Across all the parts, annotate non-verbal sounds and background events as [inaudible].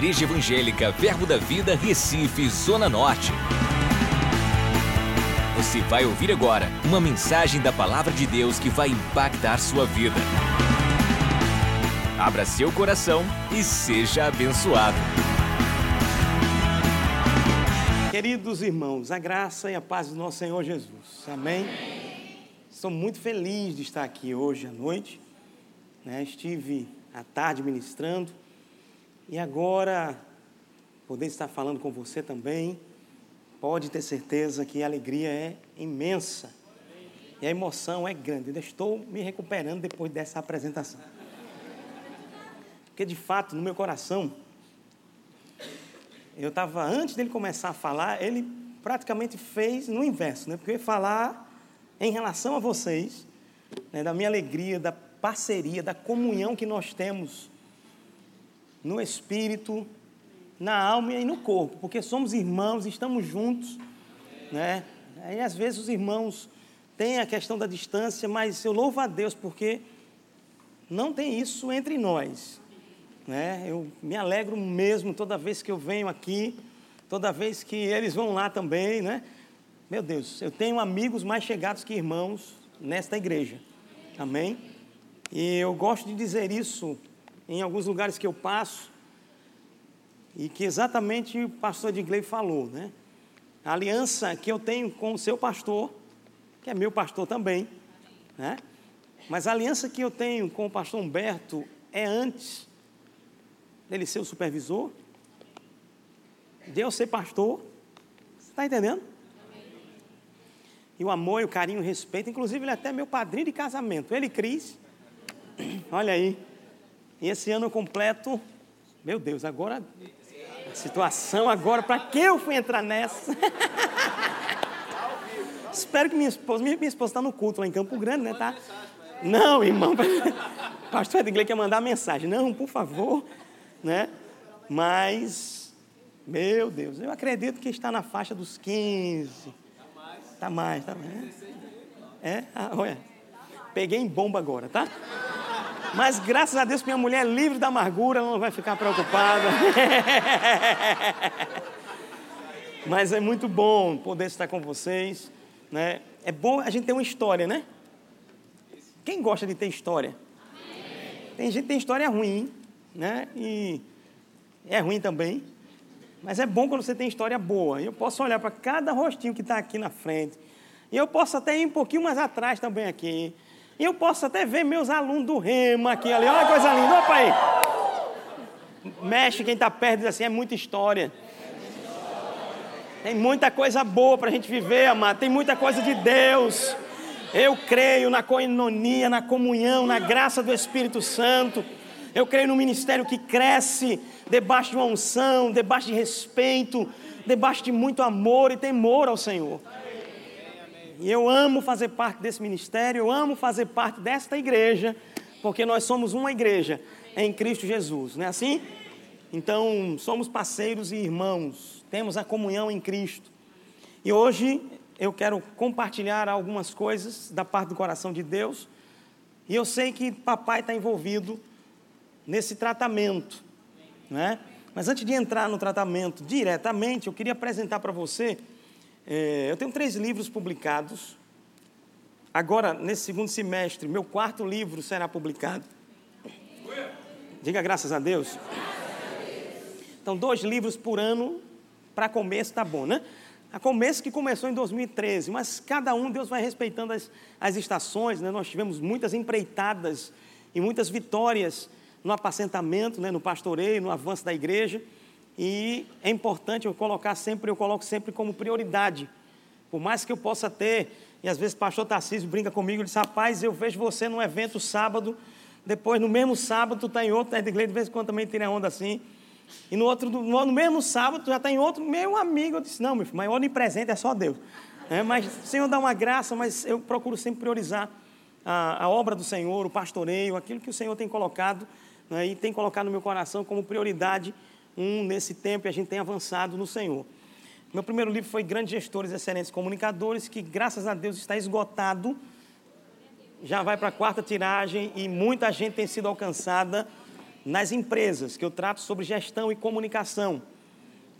Igreja Evangélica Verbo da Vida, Recife, Zona Norte. Você vai ouvir agora uma mensagem da Palavra de Deus que vai impactar sua vida. Abra seu coração e seja abençoado. Queridos irmãos, a graça e a paz do nosso Senhor Jesus. Amém? Estou muito feliz de estar aqui hoje à noite. Né? Estive à tarde ministrando e agora poder estar falando com você também. Pode ter certeza que a alegria é imensa e a emoção é grande. Eu estou me recuperando depois dessa apresentação. Porque de fato, no meu coração, eu estava, antes dele começar a falar, ele praticamente fez no inverso, né? Porque eu ia falar em relação a vocês, né, da minha alegria, da parceria, da comunhão que nós temos no espírito, na alma e no corpo, porque somos irmãos, estamos juntos, né? Aí às vezes os irmãos têm a questão da distância, mas eu louvo a Deus porque não tem isso entre nós, né? Eu me alegro mesmo toda vez que eu venho aqui, toda vez que eles vão lá também, né? Meu Deus, eu tenho amigos mais chegados que irmãos nesta igreja. Amém? E eu gosto de dizer isso em alguns lugares que eu passo, e que exatamente o pastor Edgley falou, né? A aliança que eu tenho com o seu pastor, que é meu pastor também, né? Mas a aliança que eu tenho com o pastor Humberto é antes dele ser o supervisor, de eu ser pastor. Você está entendendo? E o amor, e o carinho, o respeito, inclusive ele é até meu padrinho de casamento, ele Cris. Olha aí. E esse ano completo, meu Deus, agora a situação agora, para que eu fui entrar nessa? [laughs] Espero que minha esposa, minha, minha esposa está no culto lá em Campo Grande, né? Tá? Não, irmão. [laughs] Pastor Edgley quer mandar mensagem. Não, por favor, né? Mas, meu Deus, eu acredito que está na faixa dos 15. Está mais, está mais. É? Ah, olha. Peguei em bomba agora, tá? Mas graças a Deus, minha mulher é livre da amargura, ela não vai ficar preocupada. [laughs] Mas é muito bom poder estar com vocês. Né? É bom a gente ter uma história, né? Quem gosta de ter história? Tem gente que tem história ruim, né? E é ruim também. Mas é bom quando você tem história boa. Eu posso olhar para cada rostinho que está aqui na frente. E eu posso até ir um pouquinho mais atrás também aqui. E eu posso até ver meus alunos do Rema aqui ali. Olha que coisa linda. Opa aí. Mexe quem está perto diz assim, é muita história. Tem muita coisa boa para a gente viver, amado. Tem muita coisa de Deus. Eu creio na coinonia, na comunhão, na graça do Espírito Santo. Eu creio no ministério que cresce debaixo de uma unção, debaixo de respeito, debaixo de muito amor e temor ao Senhor. E eu amo fazer parte desse ministério, eu amo fazer parte desta igreja, porque nós somos uma igreja em Cristo Jesus, não é assim? Então, somos parceiros e irmãos, temos a comunhão em Cristo. E hoje eu quero compartilhar algumas coisas da parte do coração de Deus. E eu sei que papai está envolvido nesse tratamento, né? Mas antes de entrar no tratamento diretamente, eu queria apresentar para você é, eu tenho três livros publicados. Agora, nesse segundo semestre, meu quarto livro será publicado. Diga graças a Deus. Então, dois livros por ano para começo tá bom, né? A começo que começou em 2013, mas cada um Deus vai respeitando as, as estações, né? Nós tivemos muitas empreitadas e muitas vitórias no apacentamento, né? no pastoreio, no avanço da igreja. E é importante eu colocar sempre, eu coloco sempre como prioridade. Por mais que eu possa ter, e às vezes o pastor Tarcísio brinca comigo, ele diz, rapaz, eu vejo você num evento sábado, depois no mesmo sábado tu está em outro, né, de vez em quando também tira onda assim, e no outro, no, no mesmo sábado tu já está em outro, meu amigo, eu disse, não, meu filho, mas onipresente é só Deus. É, mas o Senhor dá uma graça, mas eu procuro sempre priorizar a, a obra do Senhor, o pastoreio, aquilo que o Senhor tem colocado, né, e tem colocado no meu coração como prioridade um nesse tempo e a gente tem avançado no Senhor. Meu primeiro livro foi Grandes Gestores Excelentes Comunicadores, que graças a Deus está esgotado. Já vai para a quarta tiragem e muita gente tem sido alcançada nas empresas, que eu trato sobre gestão e comunicação.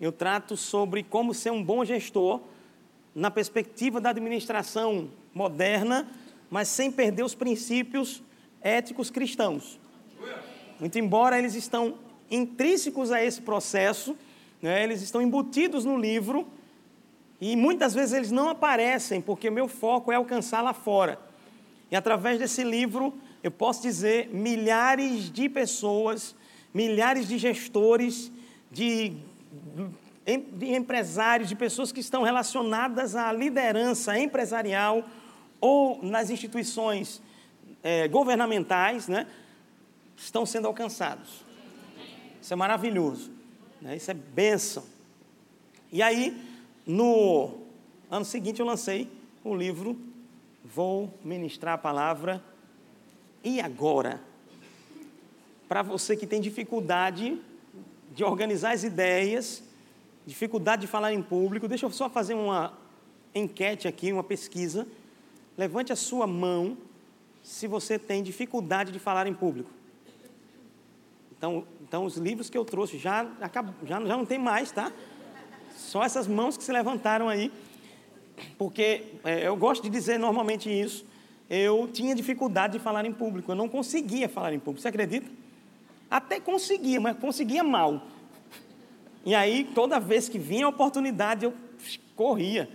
Eu trato sobre como ser um bom gestor na perspectiva da administração moderna, mas sem perder os princípios éticos cristãos. Muito embora eles estão intrínsecos a esse processo, né, eles estão embutidos no livro e muitas vezes eles não aparecem porque o meu foco é alcançar lá fora. E através desse livro eu posso dizer milhares de pessoas, milhares de gestores, de, de empresários, de pessoas que estão relacionadas à liderança empresarial ou nas instituições é, governamentais, né, estão sendo alcançados. Isso é maravilhoso. Né? Isso é bênção. E aí, no ano seguinte, eu lancei o livro Vou Ministrar a Palavra. E agora? Para você que tem dificuldade de organizar as ideias, dificuldade de falar em público, deixa eu só fazer uma enquete aqui, uma pesquisa. Levante a sua mão se você tem dificuldade de falar em público. Então, então os livros que eu trouxe já, já, já não tem mais, tá? Só essas mãos que se levantaram aí. Porque é, eu gosto de dizer normalmente isso. Eu tinha dificuldade de falar em público. Eu não conseguia falar em público. Você acredita? Até conseguia, mas conseguia mal. E aí, toda vez que vinha a oportunidade, eu corria.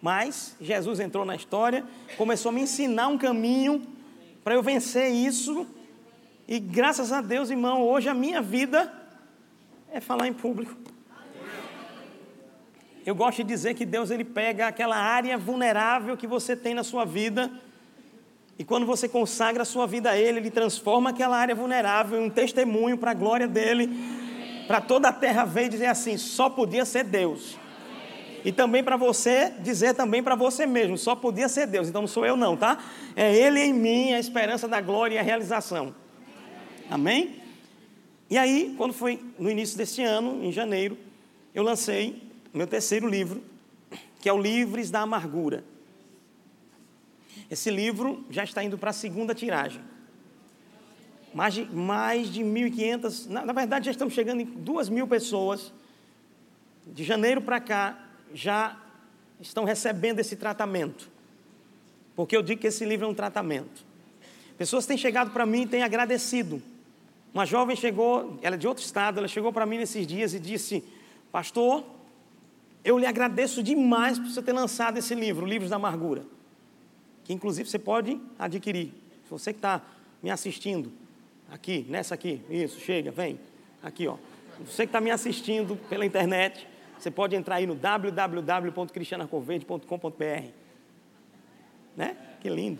Mas Jesus entrou na história, começou a me ensinar um caminho para eu vencer isso e graças a Deus, irmão, hoje a minha vida é falar em público. Eu gosto de dizer que Deus ele pega aquela área vulnerável que você tem na sua vida e quando você consagra a sua vida a Ele, Ele transforma aquela área vulnerável em um testemunho para a glória dele, para toda a terra ver e dizer assim: só podia ser Deus. E também para você dizer também para você mesmo, só podia ser Deus. Então não sou eu não, tá? É Ele em mim, a esperança da glória e a realização. Amém? E aí, quando foi no início deste ano, em janeiro, eu lancei meu terceiro livro, que é o Livres da Amargura. Esse livro já está indo para a segunda tiragem. Mais de, mais de 1.500, na, na verdade já estamos chegando em 2 mil pessoas. De janeiro para cá já estão recebendo esse tratamento. Porque eu digo que esse livro é um tratamento. Pessoas têm chegado para mim e têm agradecido uma jovem chegou, ela é de outro estado, ela chegou para mim nesses dias e disse: Pastor, eu lhe agradeço demais por você ter lançado esse livro, Livros da Amargura, que inclusive você pode adquirir. Se você que está me assistindo, aqui, nessa aqui, isso, chega, vem, aqui, ó. Você que está me assistindo pela internet, você pode entrar aí no www.cristianarcoverde.com.br. Né? Que lindo.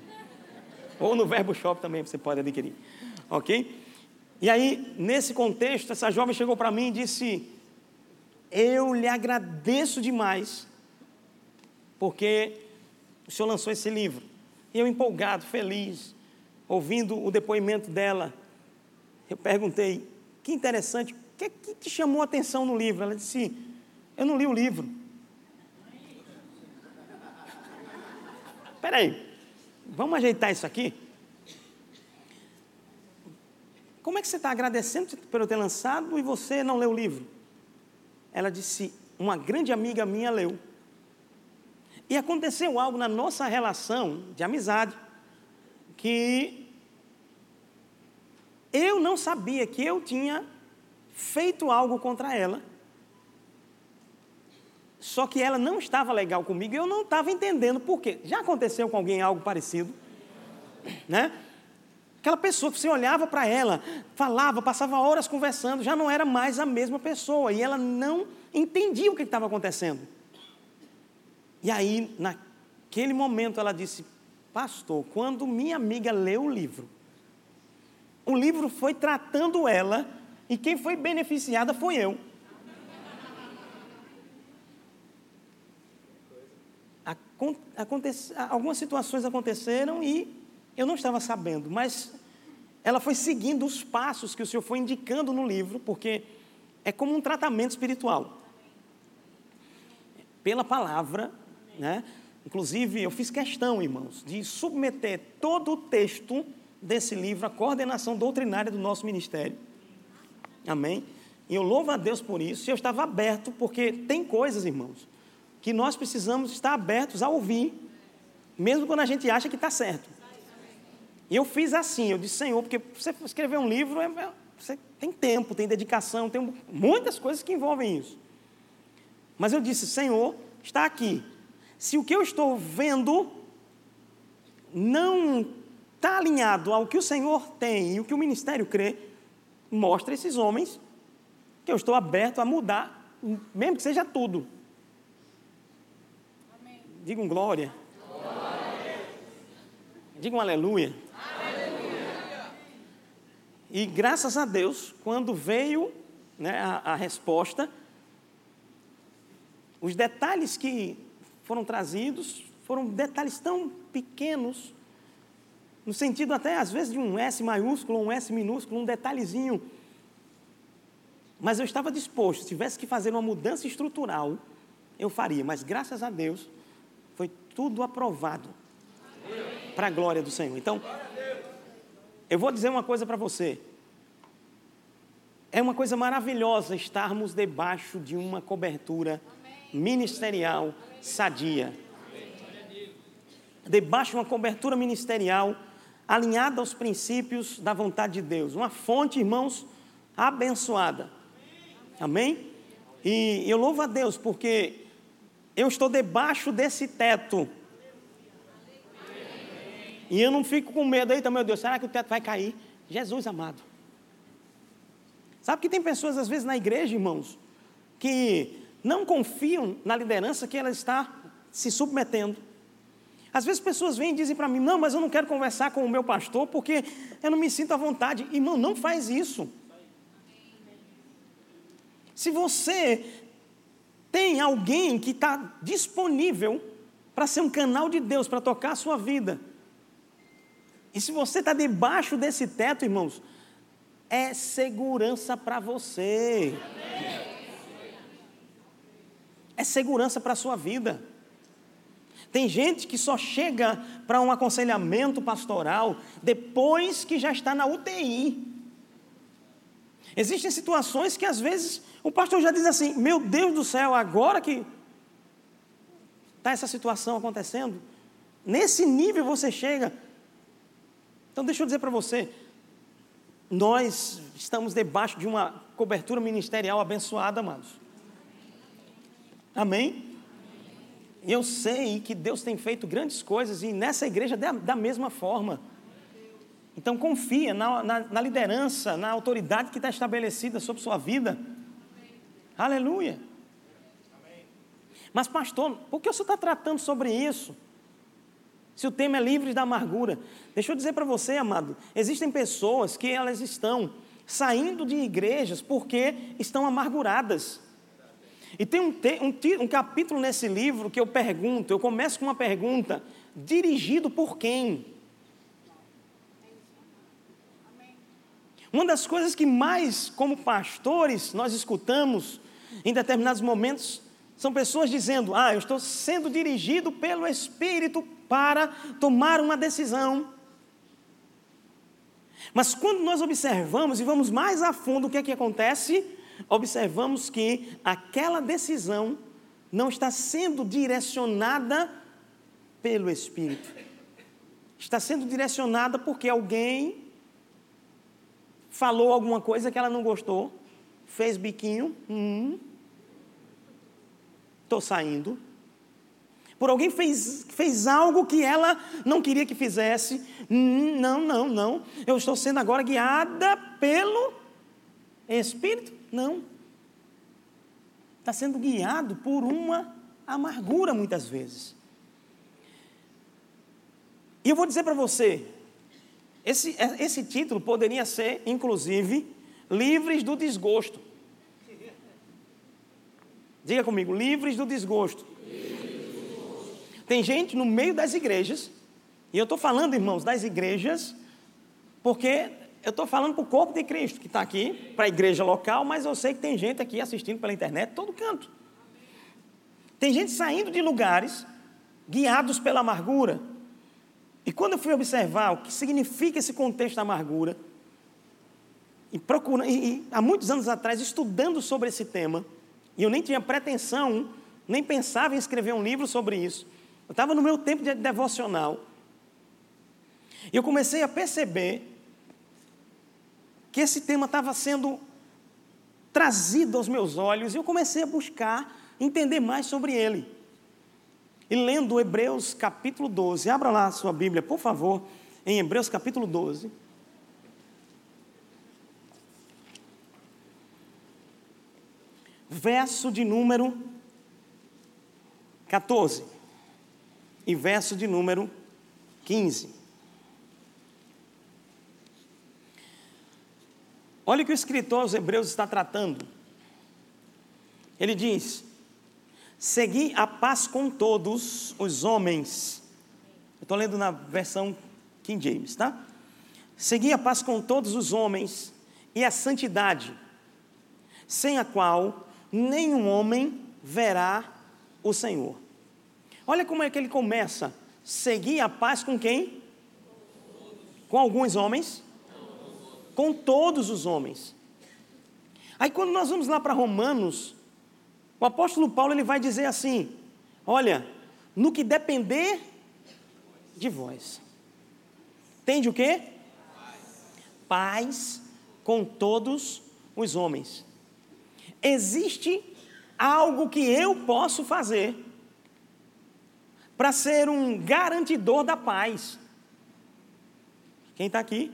Ou no Verbo Shop também você pode adquirir. Ok? E aí, nesse contexto, essa jovem chegou para mim e disse: Eu lhe agradeço demais, porque o senhor lançou esse livro. E eu, empolgado, feliz, ouvindo o depoimento dela, eu perguntei: Que interessante, o que, que te chamou a atenção no livro? Ela disse: Eu não li o livro. Espera aí, vamos ajeitar isso aqui? Como é que você está agradecendo por eu ter lançado e você não leu o livro? Ela disse: Uma grande amiga minha leu. E aconteceu algo na nossa relação de amizade que eu não sabia que eu tinha feito algo contra ela. Só que ela não estava legal comigo e eu não estava entendendo por quê. Já aconteceu com alguém algo parecido? Né? Aquela pessoa que você olhava para ela, falava, passava horas conversando, já não era mais a mesma pessoa e ela não entendia o que estava acontecendo. E aí, naquele momento, ela disse: Pastor, quando minha amiga leu o livro, o livro foi tratando ela e quem foi beneficiada foi eu. Aconte algumas situações aconteceram e eu não estava sabendo, mas ela foi seguindo os passos que o Senhor foi indicando no livro, porque é como um tratamento espiritual. Pela palavra, né? Inclusive, eu fiz questão, irmãos, de submeter todo o texto desse livro a coordenação doutrinária do nosso ministério. Amém? E eu louvo a Deus por isso. Eu estava aberto, porque tem coisas, irmãos, que nós precisamos estar abertos a ouvir, mesmo quando a gente acha que está certo. E eu fiz assim, eu disse, Senhor, porque você escrever um livro, é, é, você tem tempo, tem dedicação, tem muitas coisas que envolvem isso. Mas eu disse, Senhor, está aqui. Se o que eu estou vendo não está alinhado ao que o Senhor tem e o que o ministério crê, mostra esses homens que eu estou aberto a mudar, mesmo que seja tudo. Amém. Diga um glória. glória. Diga um aleluia. aleluia. E graças a Deus, quando veio né, a, a resposta, os detalhes que foram trazidos foram detalhes tão pequenos, no sentido até às vezes de um S maiúsculo, um S minúsculo, um detalhezinho. Mas eu estava disposto, se tivesse que fazer uma mudança estrutural, eu faria, mas graças a Deus foi tudo aprovado para a glória do Senhor. Então, eu vou dizer uma coisa para você. É uma coisa maravilhosa estarmos debaixo de uma cobertura ministerial sadia. Debaixo de uma cobertura ministerial alinhada aos princípios da vontade de Deus. Uma fonte, irmãos, abençoada. Amém? E eu louvo a Deus porque eu estou debaixo desse teto. E eu não fico com medo, eita meu Deus, será que o teto vai cair? Jesus amado. Sabe que tem pessoas, às vezes, na igreja, irmãos, que não confiam na liderança que ela está se submetendo. Às vezes pessoas vêm e dizem para mim: Não, mas eu não quero conversar com o meu pastor porque eu não me sinto à vontade. Irmão, não faz isso. Se você tem alguém que está disponível para ser um canal de Deus, para tocar a sua vida, e se você está debaixo desse teto, irmãos, é segurança para você. É segurança para a sua vida. Tem gente que só chega para um aconselhamento pastoral depois que já está na UTI. Existem situações que às vezes o pastor já diz assim: Meu Deus do céu, agora que está essa situação acontecendo, nesse nível você chega. Então, deixa eu dizer para você: nós estamos debaixo de uma cobertura ministerial abençoada, amados. Amém? eu sei que Deus tem feito grandes coisas e nessa igreja da, da mesma forma. Então confia na, na, na liderança, na autoridade que está estabelecida sobre sua vida. Aleluia. Mas, pastor, por que você está tratando sobre isso? Se o tema é livres da amargura. Deixa eu dizer para você, amado, existem pessoas que elas estão saindo de igrejas porque estão amarguradas. E tem um, um, um capítulo nesse livro que eu pergunto, eu começo com uma pergunta: dirigido por quem? Uma das coisas que mais, como pastores, nós escutamos em determinados momentos são pessoas dizendo: Ah, eu estou sendo dirigido pelo Espírito para tomar uma decisão. Mas quando nós observamos e vamos mais a fundo, o que é que acontece? observamos que aquela decisão não está sendo direcionada pelo Espírito. Está sendo direcionada porque alguém falou alguma coisa que ela não gostou, fez biquinho, hum, estou saindo. Por alguém fez, fez algo que ela não queria que fizesse, hum, não, não, não. Eu estou sendo agora guiada pelo Espírito. Não. Está sendo guiado por uma amargura muitas vezes. E eu vou dizer para você, esse, esse título poderia ser, inclusive, Livres do Desgosto. Diga comigo, livres do desgosto. Tem gente no meio das igrejas, e eu estou falando, irmãos, das igrejas, porque eu estou falando para o corpo de Cristo que está aqui, para a igreja local, mas eu sei que tem gente aqui assistindo pela internet, todo canto. Tem gente saindo de lugares, guiados pela amargura. E quando eu fui observar o que significa esse contexto da amargura, e, procurando, e, e há muitos anos atrás, estudando sobre esse tema, e eu nem tinha pretensão, nem pensava em escrever um livro sobre isso. Eu estava no meu tempo de devocional. E eu comecei a perceber que esse tema estava sendo trazido aos meus olhos, e eu comecei a buscar entender mais sobre ele. E lendo Hebreus capítulo 12, abra lá a sua Bíblia, por favor, em Hebreus capítulo 12. Verso de número 14 e verso de número 15. Olha o que o escritor aos Hebreus está tratando. Ele diz: Segui a paz com todos os homens. Eu estou lendo na versão King James, tá? Segui a paz com todos os homens e a santidade, sem a qual nenhum homem verá o Senhor. Olha como é que ele começa. Seguir a paz com quem? Com alguns homens? Com todos os homens. Aí quando nós vamos lá para Romanos, o apóstolo Paulo ele vai dizer assim: Olha, no que depender de vós. Tende o quê? Paz com todos os homens. Existe algo que eu posso fazer para ser um garantidor da paz. Quem está aqui?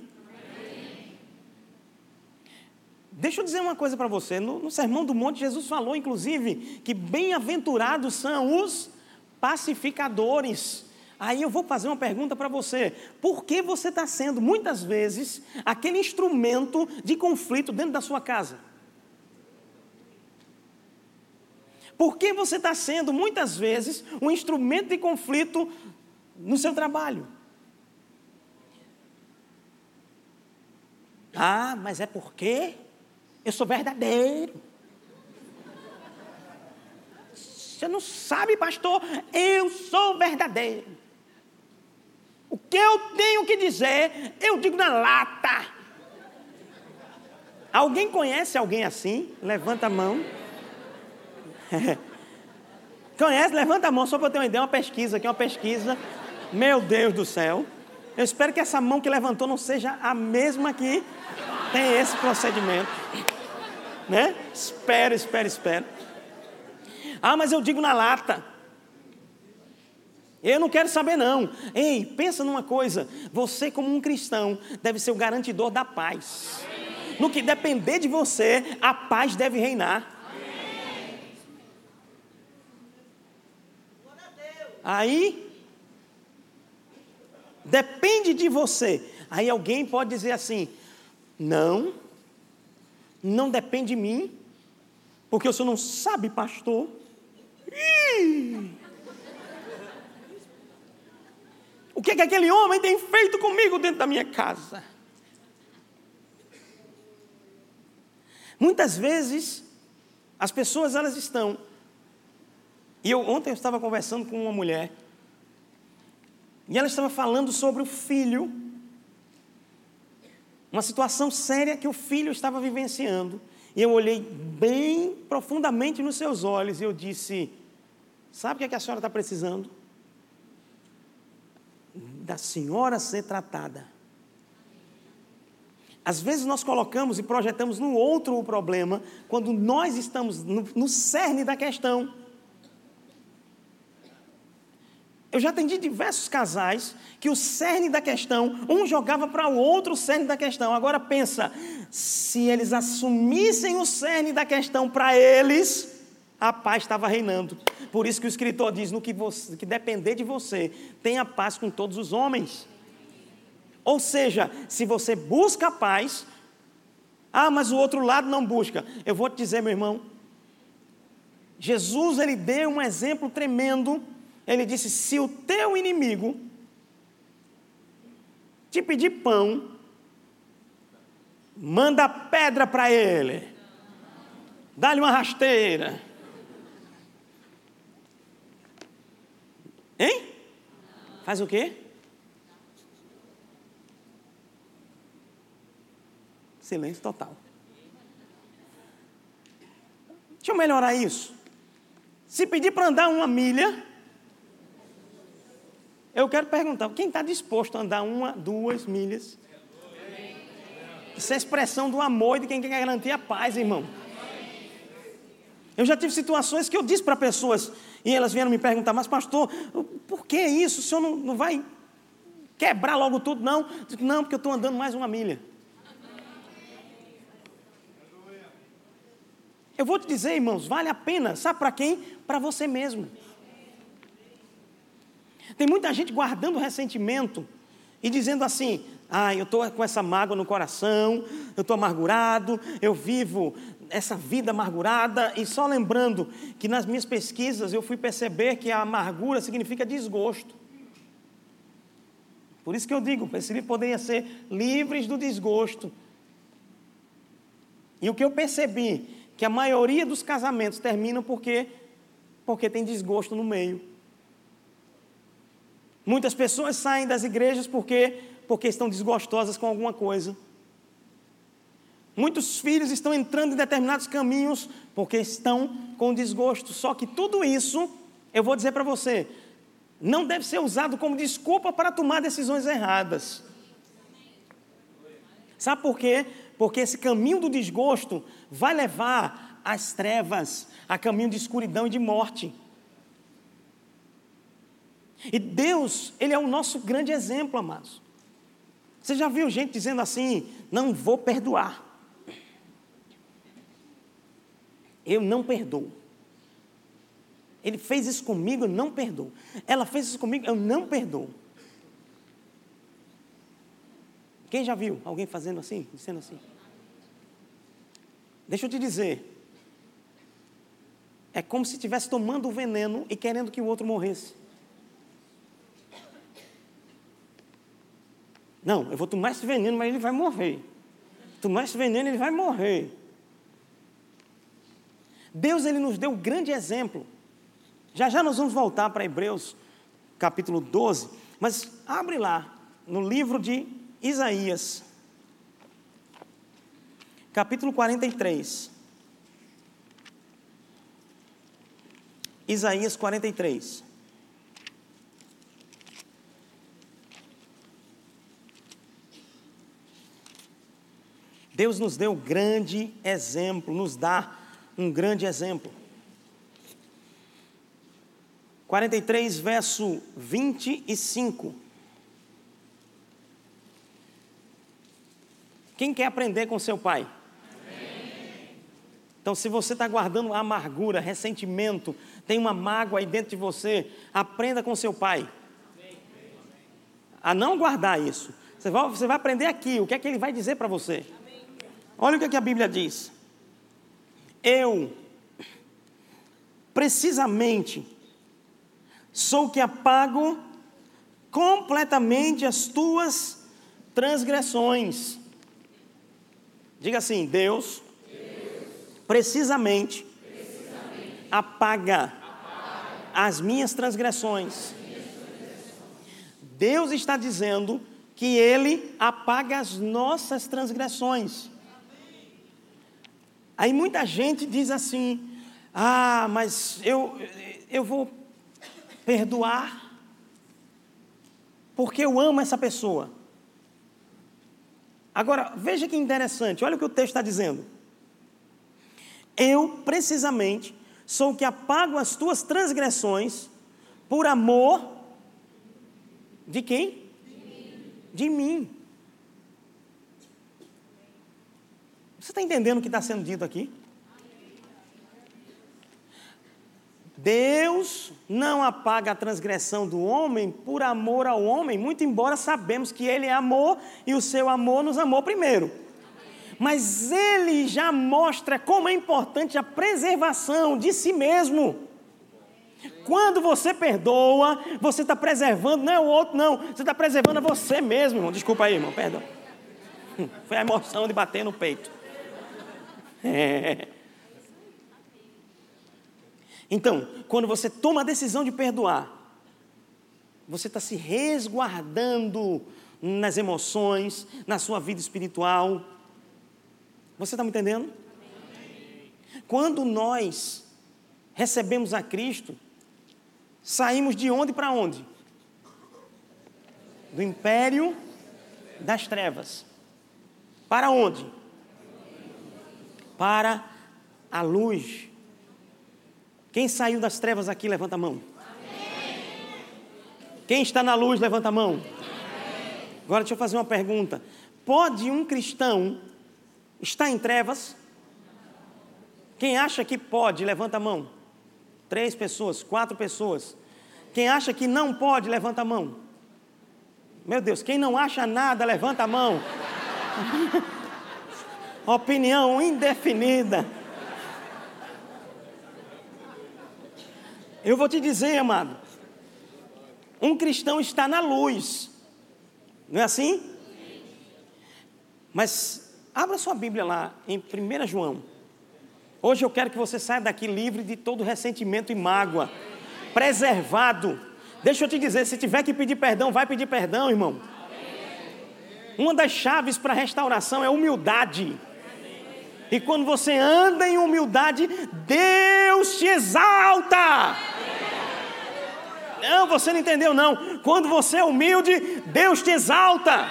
Deixa eu dizer uma coisa para você. No, no, Sermão do Monte, Jesus falou, inclusive, que bem-aventurados são os pacificadores. Aí eu vou fazer uma pergunta para você. Por que você está sendo, muitas vezes, aquele instrumento de conflito dentro da sua casa? Por que você está sendo, muitas vezes, um instrumento de conflito no seu trabalho? Ah, mas é porque eu sou verdadeiro. Você não sabe, pastor? Eu sou verdadeiro. O que eu tenho que dizer, eu digo na lata. Alguém conhece alguém assim? Levanta a mão. [laughs] Conhece? Levanta a mão só para eu ter uma ideia. Uma pesquisa aqui, uma pesquisa. Meu Deus do céu. Eu espero que essa mão que levantou não seja a mesma que tem esse procedimento né? Espera, espera, espera. Ah, mas eu digo na lata. Eu não quero saber não. Ei, pensa numa coisa. Você como um cristão deve ser o garantidor da paz. No que depender de você, a paz deve reinar. Aí depende de você. Aí alguém pode dizer assim: "Não, não depende de mim, porque o senhor não sabe, pastor. O que, é que aquele homem tem feito comigo dentro da minha casa? Muitas vezes, as pessoas elas estão. E eu ontem eu estava conversando com uma mulher, e ela estava falando sobre o filho uma situação séria que o filho estava vivenciando. E eu olhei bem profundamente nos seus olhos e eu disse: Sabe o que, é que a senhora está precisando? Da senhora ser tratada. Às vezes nós colocamos e projetamos no outro o problema, quando nós estamos no, no cerne da questão. Eu já atendi diversos casais que o cerne da questão, um jogava para o outro o cerne da questão. Agora pensa, se eles assumissem o cerne da questão para eles, a paz estava reinando. Por isso que o escritor diz: no que, você, que depender de você, tenha paz com todos os homens. Ou seja, se você busca a paz, ah, mas o outro lado não busca. Eu vou te dizer, meu irmão, Jesus ele deu um exemplo tremendo ele disse: Se o teu inimigo te pedir pão, manda pedra para ele, dá-lhe uma rasteira. Hein? Faz o quê? Silêncio total. Deixa eu melhorar isso. Se pedir para andar uma milha, eu quero perguntar: quem está disposto a andar uma, duas milhas? Isso é expressão do amor e de quem quer garantir a paz, irmão. Eu já tive situações que eu disse para pessoas, e elas vieram me perguntar, mas pastor, por que isso? O senhor não, não vai quebrar logo tudo? Não. Não, porque eu estou andando mais uma milha. Eu vou te dizer, irmãos, vale a pena. Sabe para quem? Para você mesmo. Tem muita gente guardando ressentimento e dizendo assim: ah, eu estou com essa mágoa no coração, eu estou amargurado, eu vivo essa vida amargurada, e só lembrando que nas minhas pesquisas eu fui perceber que a amargura significa desgosto. Por isso que eu digo, esse livro poderia ser livres do desgosto. E o que eu percebi, que a maioria dos casamentos terminam porque, porque tem desgosto no meio. Muitas pessoas saem das igrejas porque, porque estão desgostosas com alguma coisa. Muitos filhos estão entrando em determinados caminhos porque estão com desgosto. Só que tudo isso, eu vou dizer para você, não deve ser usado como desculpa para tomar decisões erradas. Sabe por quê? Porque esse caminho do desgosto vai levar às trevas, a caminho de escuridão e de morte. E Deus, Ele é o nosso grande exemplo, amados. Você já viu gente dizendo assim: não vou perdoar. Eu não perdoo. Ele fez isso comigo, eu não perdoo. Ela fez isso comigo, eu não perdoo. Quem já viu alguém fazendo assim, dizendo assim? Deixa eu te dizer. É como se estivesse tomando o veneno e querendo que o outro morresse. Não, eu vou tomar esse veneno, mas ele vai morrer. Tomar esse veneno, ele vai morrer. Deus ele nos deu um grande exemplo. Já já nós vamos voltar para Hebreus capítulo 12, mas abre lá no livro de Isaías, capítulo 43. Isaías 43. Deus nos deu um grande exemplo, nos dá um grande exemplo. 43, verso 25. Quem quer aprender com seu pai? Então, se você está guardando amargura, ressentimento, tem uma mágoa aí dentro de você, aprenda com seu pai. A não guardar isso. Você vai, você vai aprender aqui, o que é que ele vai dizer para você. Olha o que, é que a Bíblia diz. Eu, precisamente, sou que apago completamente as tuas transgressões. Diga assim: Deus, Deus precisamente, precisamente apaga, apaga, as minhas transgressões. Deus está dizendo que Ele apaga as nossas transgressões. Aí muita gente diz assim: ah, mas eu, eu vou perdoar porque eu amo essa pessoa. Agora, veja que interessante, olha o que o texto está dizendo. Eu, precisamente, sou o que apago as tuas transgressões por amor de quem? De mim. De mim. Você está entendendo o que está sendo dito aqui? Deus não apaga a transgressão do homem por amor ao homem, muito embora sabemos que Ele é amor e o seu amor nos amou primeiro. Mas Ele já mostra como é importante a preservação de si mesmo. Quando você perdoa, você está preservando, não é o outro, não, você está preservando a você mesmo, irmão. Desculpa aí, irmão, perdão. [laughs] Foi a emoção de bater no peito. É. Então, quando você toma a decisão de perdoar, você está se resguardando nas emoções, na sua vida espiritual. Você está me entendendo? Quando nós recebemos a Cristo, saímos de onde para onde? Do império das trevas. Para onde? Para a luz. Quem saiu das trevas aqui, levanta a mão. Quem está na luz, levanta a mão. Agora deixa eu fazer uma pergunta. Pode um cristão estar em trevas? Quem acha que pode, levanta a mão. Três pessoas, quatro pessoas. Quem acha que não pode, levanta a mão. Meu Deus, quem não acha nada, levanta a mão. [laughs] Opinião indefinida. Eu vou te dizer, amado. Um cristão está na luz. Não é assim? Mas abra sua Bíblia lá em 1 João. Hoje eu quero que você saia daqui livre de todo ressentimento e mágoa, preservado. Deixa eu te dizer, se tiver que pedir perdão, vai pedir perdão, irmão. Uma das chaves para a restauração é humildade. E quando você anda em humildade, Deus te exalta. Não, você não entendeu, não. Quando você é humilde, Deus te exalta.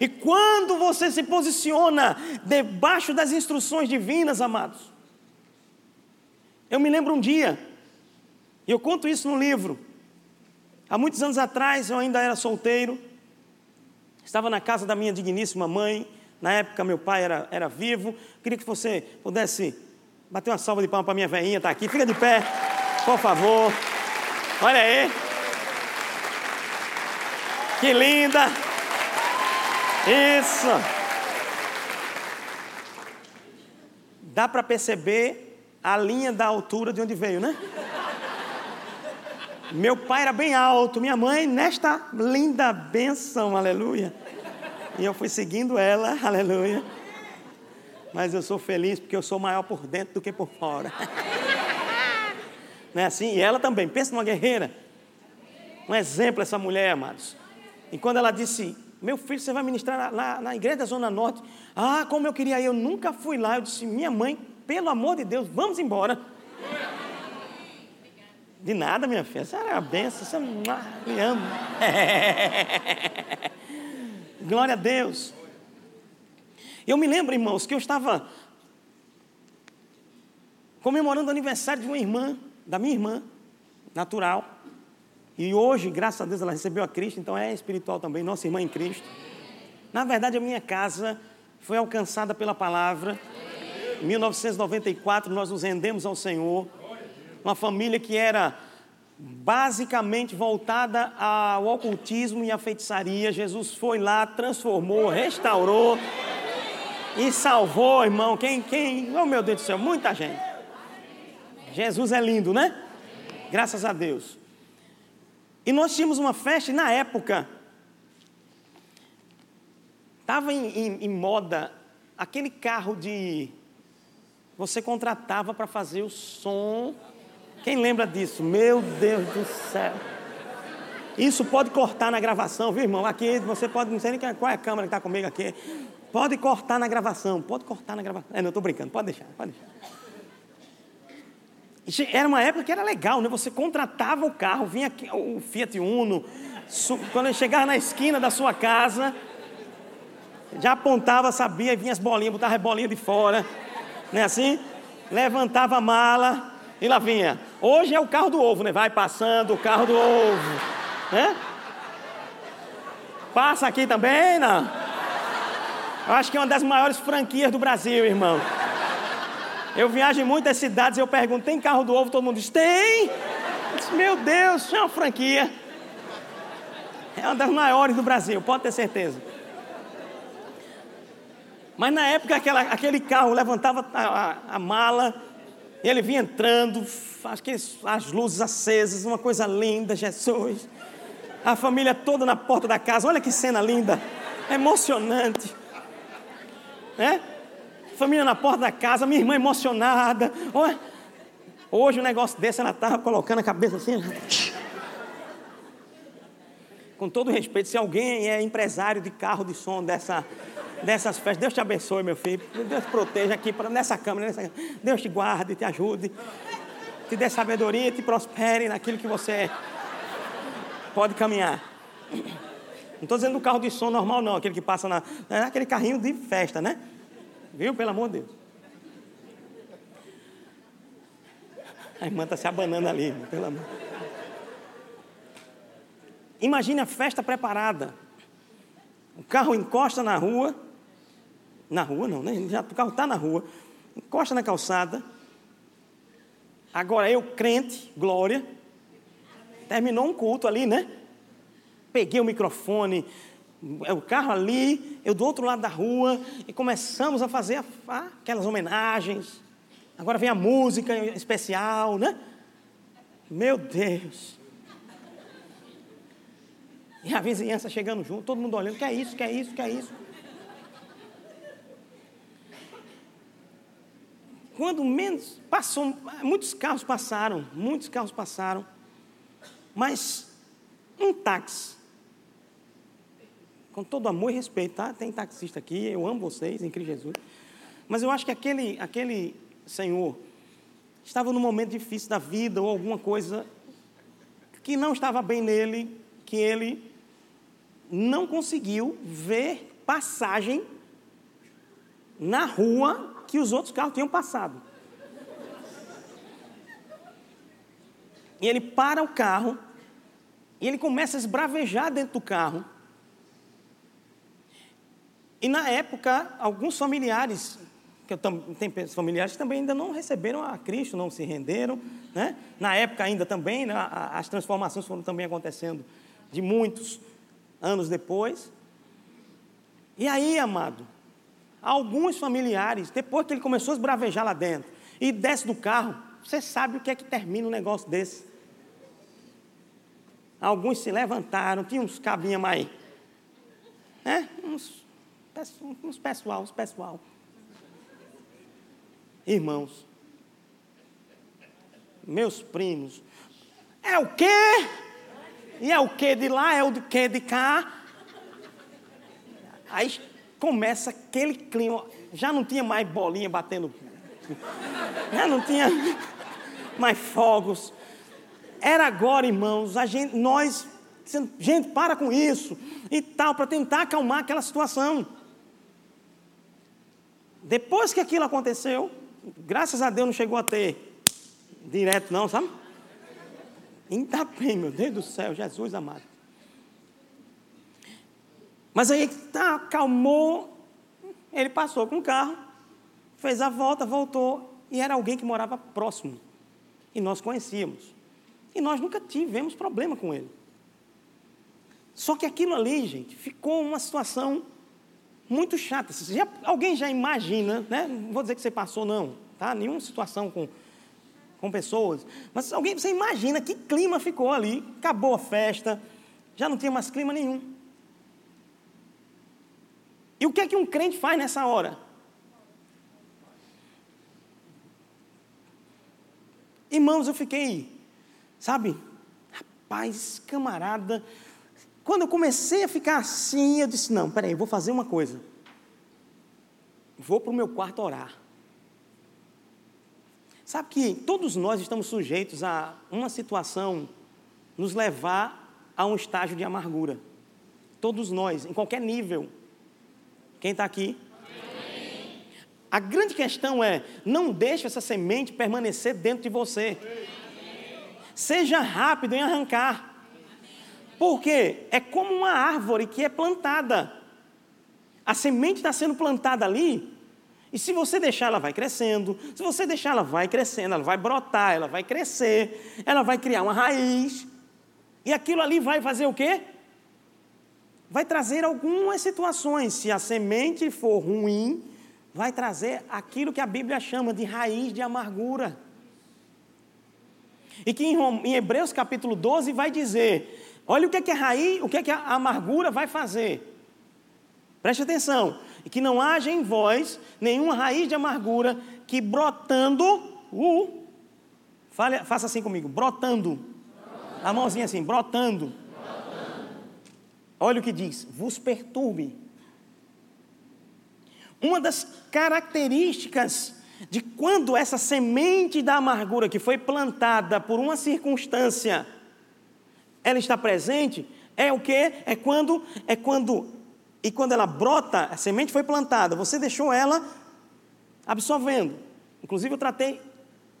E quando você se posiciona debaixo das instruções divinas, amados, eu me lembro um dia, e eu conto isso no livro, há muitos anos atrás eu ainda era solteiro, estava na casa da minha digníssima mãe, na época meu pai era, era vivo, queria que você pudesse bater uma salva de palmas para minha velhinha, está aqui, fica de pé, por favor, olha aí, que linda! Isso. Dá para perceber a linha da altura de onde veio, né? Meu pai era bem alto, minha mãe nesta linda benção, aleluia. E eu fui seguindo ela, [laughs] aleluia. Mas eu sou feliz porque eu sou maior por dentro do que por fora. [laughs] Não é assim? E ela também, pensa numa guerreira. Um exemplo essa mulher, amados. E quando ela disse, meu filho, você vai ministrar lá na igreja da Zona Norte. Ah, como eu queria ir, eu nunca fui lá. Eu disse, minha mãe, pelo amor de Deus, vamos embora. De nada, minha filha. Você era a benção, você me ama. [laughs] Glória a Deus. Eu me lembro, irmãos, que eu estava comemorando o aniversário de uma irmã, da minha irmã, natural. E hoje, graças a Deus, ela recebeu a Cristo, então é espiritual também, nossa irmã em Cristo. Na verdade, a minha casa foi alcançada pela palavra. Em 1994, nós nos rendemos ao Senhor. Uma família que era basicamente voltada ao ocultismo e à feitiçaria. Jesus foi lá, transformou, restaurou e salvou, irmão. Quem, quem? Oh, meu Deus do céu, muita gente. Jesus é lindo, né? Graças a Deus. E nós tínhamos uma festa e na época estava em, em, em, moda aquele carro de você contratava para fazer o som. Quem lembra disso? Meu Deus do céu. Isso pode cortar na gravação, viu, irmão? Aqui você pode, não sei nem qual é a câmera que está comigo aqui. Pode cortar na gravação, pode cortar na gravação. É, não estou brincando, pode deixar, pode deixar. Era uma época que era legal, né? Você contratava o carro, vinha aqui, o Fiat Uno, quando ele chegava na esquina da sua casa, já apontava, sabia, vinha as bolinhas, botava as bolinhas de fora, não é assim? Levantava a mala e lá vinha. Hoje é o carro do ovo, né? Vai passando o carro do ovo, né? Passa aqui também, não? Eu acho que é uma das maiores franquias do Brasil, irmão. Eu viajo em muitas cidades e eu pergunto: tem carro do ovo? Todo mundo diz: tem. Meu Deus, isso é uma franquia. É uma das maiores do Brasil, pode ter certeza. Mas na época aquela, aquele carro levantava a, a, a mala, e ele vinha entrando, as luzes acesas, uma coisa linda, Jesus. A família toda na porta da casa, olha que cena linda, emocionante. Né? família na porta da casa, minha irmã emocionada. Hoje um negócio desse, ela estava colocando a cabeça assim. Com todo respeito, se alguém é empresário de carro de som dessa, dessas festas, Deus te abençoe, meu filho. Deus te proteja aqui pra, nessa câmera, nessa, Deus te guarde, te ajude, te dê sabedoria, te prospere naquilo que você pode caminhar. Não estou dizendo do carro de som normal, não, aquele que passa na. É aquele carrinho de festa, né? Viu? Pelo amor de Deus. A irmã está se abanando ali, pelo amor. Imagine a festa preparada. O carro encosta na rua. Na rua não, né? Já, o carro está na rua. Encosta na calçada. Agora eu, crente, glória. Terminou um culto ali, né? Peguei o microfone, o carro ali, eu do outro lado da rua, e começamos a fazer a, a, aquelas homenagens. Agora vem a música especial, né? Meu Deus. E a vizinhança chegando junto, todo mundo olhando, que é isso, que é isso, que é isso. Quando menos passou, muitos carros passaram, muitos carros passaram, mas um táxi, com todo amor e respeito, tá? Tem taxista aqui, eu amo vocês em Cristo Jesus. Mas eu acho que aquele, aquele senhor estava num momento difícil da vida ou alguma coisa que não estava bem nele, que ele não conseguiu ver passagem na rua que os outros carros tinham passado. E ele para o carro e ele começa a esbravejar dentro do carro. E na época, alguns familiares, que tem familiares que também ainda não receberam a Cristo, não se renderam, né? Na época ainda também, né? as transformações foram também acontecendo de muitos anos depois. E aí, amado, alguns familiares, depois que ele começou a esbravejar lá dentro e desce do carro, você sabe o que é que termina um negócio desse. Alguns se levantaram, tinha uns cabinha mais. Né? Uns, uns pessoal, uns pessoal. Irmãos, meus primos, é o quê? E é o que de lá, é o que de cá. Aí começa aquele clima. Já não tinha mais bolinha batendo. Já não tinha mais fogos. Era agora, irmãos, a gente, nós, gente, para com isso e tal, para tentar acalmar aquela situação. Depois que aquilo aconteceu, graças a Deus não chegou a ter direto, não, sabe? Ainda bem, meu Deus do céu, Jesus amado. Mas aí tá, acalmou, ele passou com o carro, fez a volta, voltou, e era alguém que morava próximo. E nós conhecíamos. E nós nunca tivemos problema com ele. Só que aquilo ali, gente, ficou uma situação muito chata. Já, alguém já imagina, né? Não vou dizer que você passou, não, tá? Nenhuma situação com com pessoas. Mas alguém, você imagina que clima ficou ali, acabou a festa, já não tinha mais clima nenhum. E o que é que um crente faz nessa hora? Irmãos, eu fiquei, sabe, rapaz, camarada. Quando eu comecei a ficar assim, eu disse: não, peraí, eu vou fazer uma coisa. Vou para o meu quarto orar. Sabe que todos nós estamos sujeitos a uma situação nos levar a um estágio de amargura. Todos nós, em qualquer nível. Quem está aqui? A grande questão é: não deixe essa semente permanecer dentro de você. Seja rápido em arrancar. Porque é como uma árvore que é plantada. A semente está sendo plantada ali e se você deixar, ela vai crescendo. Se você deixar, ela vai crescendo, ela vai brotar, ela vai crescer, ela vai criar uma raiz. E aquilo ali vai fazer o quê? Vai trazer algumas situações. Se a semente for ruim, vai trazer aquilo que a Bíblia chama de raiz de amargura. E que em Hebreus capítulo 12 vai dizer: olha o que é que a raiz, o que é que a amargura vai fazer. Preste atenção e que não haja em vós nenhuma raiz de amargura que brotando, uh, fale, faça assim comigo, brotando. A mãozinha assim, brotando. brotando. Olha o que diz: vos perturbe. Uma das características de quando essa semente da amargura que foi plantada por uma circunstância, ela está presente, é o que? É quando, é quando, e quando ela brota, a semente foi plantada, você deixou ela absorvendo. Inclusive eu tratei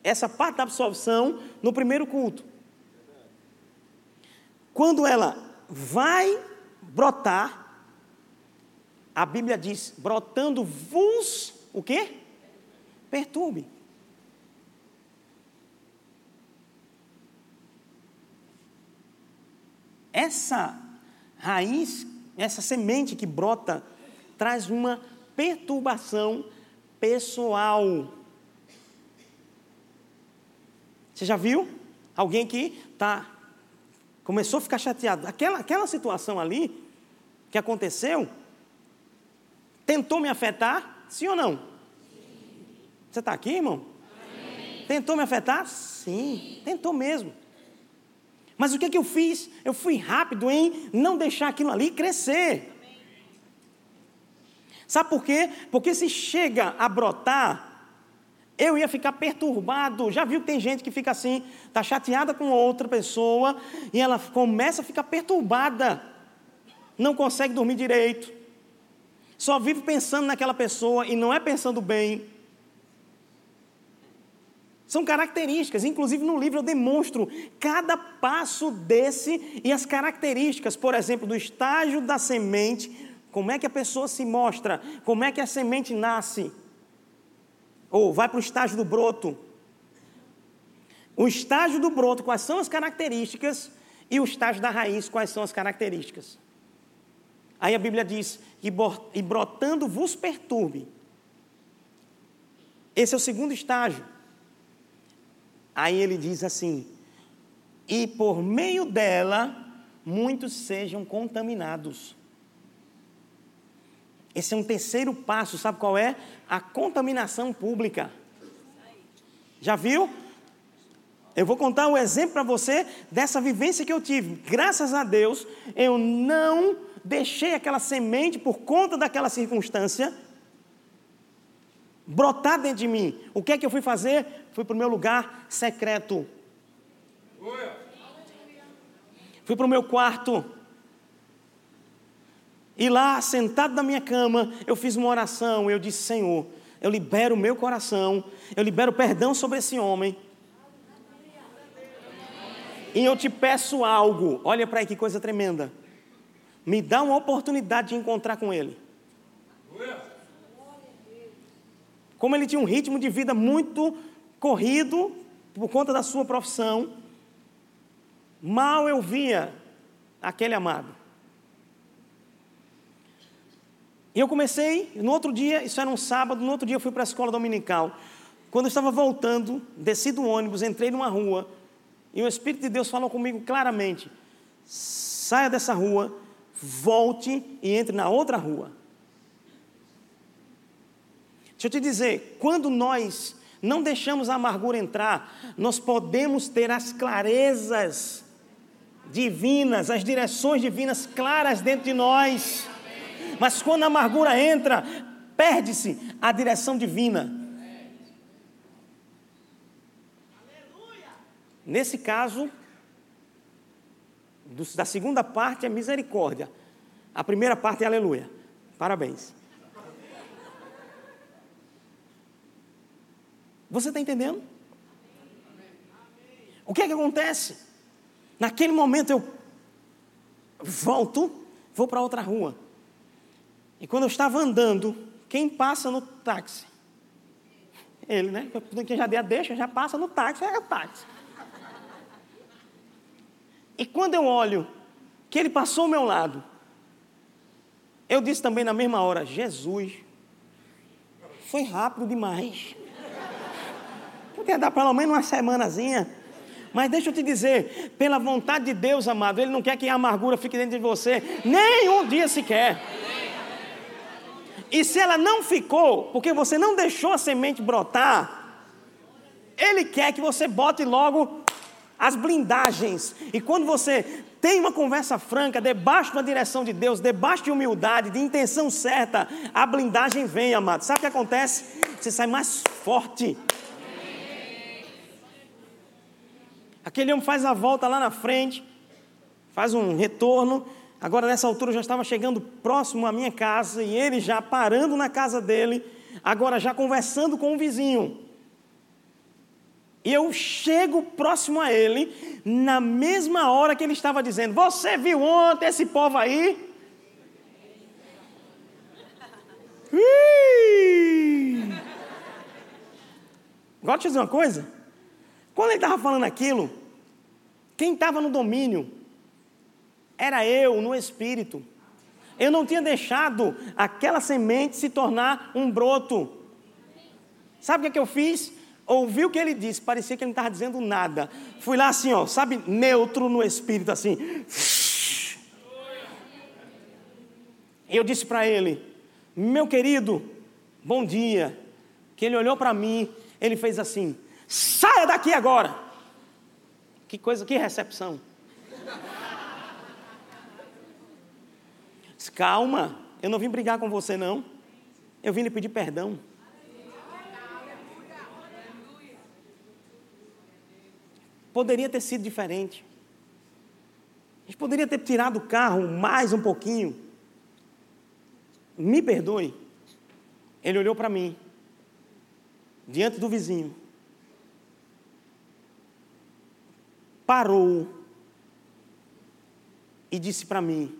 essa parte da absorção no primeiro culto. Quando ela vai brotar, a Bíblia diz, brotando vos, o quê? Perturbe. Essa raiz, essa semente que brota, traz uma perturbação pessoal. Você já viu? Alguém que tá, começou a ficar chateado. Aquela, aquela situação ali que aconteceu, tentou me afetar? Sim ou não? Você está aqui, irmão? Tentou me afetar? Sim, tentou mesmo. Mas o que, que eu fiz? Eu fui rápido em não deixar aquilo ali crescer. Sabe por quê? Porque se chega a brotar, eu ia ficar perturbado. Já viu que tem gente que fica assim, está chateada com outra pessoa e ela começa a ficar perturbada, não consegue dormir direito, só vive pensando naquela pessoa e não é pensando bem. São características, inclusive no livro eu demonstro cada passo desse e as características, por exemplo, do estágio da semente, como é que a pessoa se mostra, como é que a semente nasce ou vai para o estágio do broto. O estágio do broto, quais são as características, e o estágio da raiz, quais são as características. Aí a Bíblia diz: e brotando vos perturbe. Esse é o segundo estágio. Aí ele diz assim: e por meio dela muitos sejam contaminados. Esse é um terceiro passo, sabe qual é? A contaminação pública. Já viu? Eu vou contar um exemplo para você dessa vivência que eu tive. Graças a Deus, eu não deixei aquela semente por conta daquela circunstância brotar dentro de mim. O que é que eu fui fazer? Fui para o meu lugar secreto. Fui para o meu quarto. E lá, sentado na minha cama, eu fiz uma oração. Eu disse: Senhor, eu libero o meu coração, eu libero perdão sobre esse homem. E eu te peço algo. Olha para aí que coisa tremenda. Me dá uma oportunidade de encontrar com ele. Como ele tinha um ritmo de vida muito corrido por conta da sua profissão, mal eu via aquele amado. E eu comecei, no outro dia, isso era um sábado, no outro dia eu fui para a escola dominical. Quando eu estava voltando, desci do ônibus, entrei numa rua, e o Espírito de Deus falou comigo claramente: saia dessa rua, volte e entre na outra rua. Deixa eu te dizer, quando nós não deixamos a amargura entrar, nós podemos ter as clarezas divinas, as direções divinas claras dentro de nós. Mas quando a amargura entra, perde-se a direção divina. Nesse caso, da segunda parte é misericórdia. A primeira parte é aleluia. Parabéns. Você está entendendo? O que é que acontece? Naquele momento eu volto, vou para outra rua. E quando eu estava andando, quem passa no táxi? Ele, né? Quem já deu a deixa, já passa no táxi, é o táxi. E quando eu olho que ele passou ao meu lado, eu disse também na mesma hora: Jesus, foi rápido demais. Podia dar pelo menos uma semanazinha. Mas deixa eu te dizer, pela vontade de Deus, amado, Ele não quer que a amargura fique dentro de você, nem um dia sequer. E se ela não ficou, porque você não deixou a semente brotar, Ele quer que você bote logo as blindagens. E quando você tem uma conversa franca, debaixo da direção de Deus, debaixo de humildade, de intenção certa, a blindagem vem, amado. Sabe o que acontece? Você sai mais forte. Aquele homem faz a volta lá na frente, faz um retorno. Agora, nessa altura, eu já estava chegando próximo à minha casa e ele já parando na casa dele, agora já conversando com o vizinho. E eu chego próximo a ele, na mesma hora que ele estava dizendo: Você viu ontem esse povo aí? Agora deixa eu dizer uma coisa. Quando ele estava falando aquilo, quem estava no domínio era eu, no espírito. Eu não tinha deixado aquela semente se tornar um broto. Sabe o que, é que eu fiz? Ouvi o que ele disse, parecia que ele não estava dizendo nada. Fui lá assim, ó, sabe, neutro no espírito, assim. Eu disse para ele, meu querido, bom dia. Que ele olhou para mim, ele fez assim: saia daqui agora. Que coisa, que recepção. Calma, eu não vim brigar com você, não. Eu vim lhe pedir perdão. Poderia ter sido diferente. A gente poderia ter tirado o carro mais um pouquinho. Me perdoe. Ele olhou para mim, diante do vizinho, parou e disse para mim: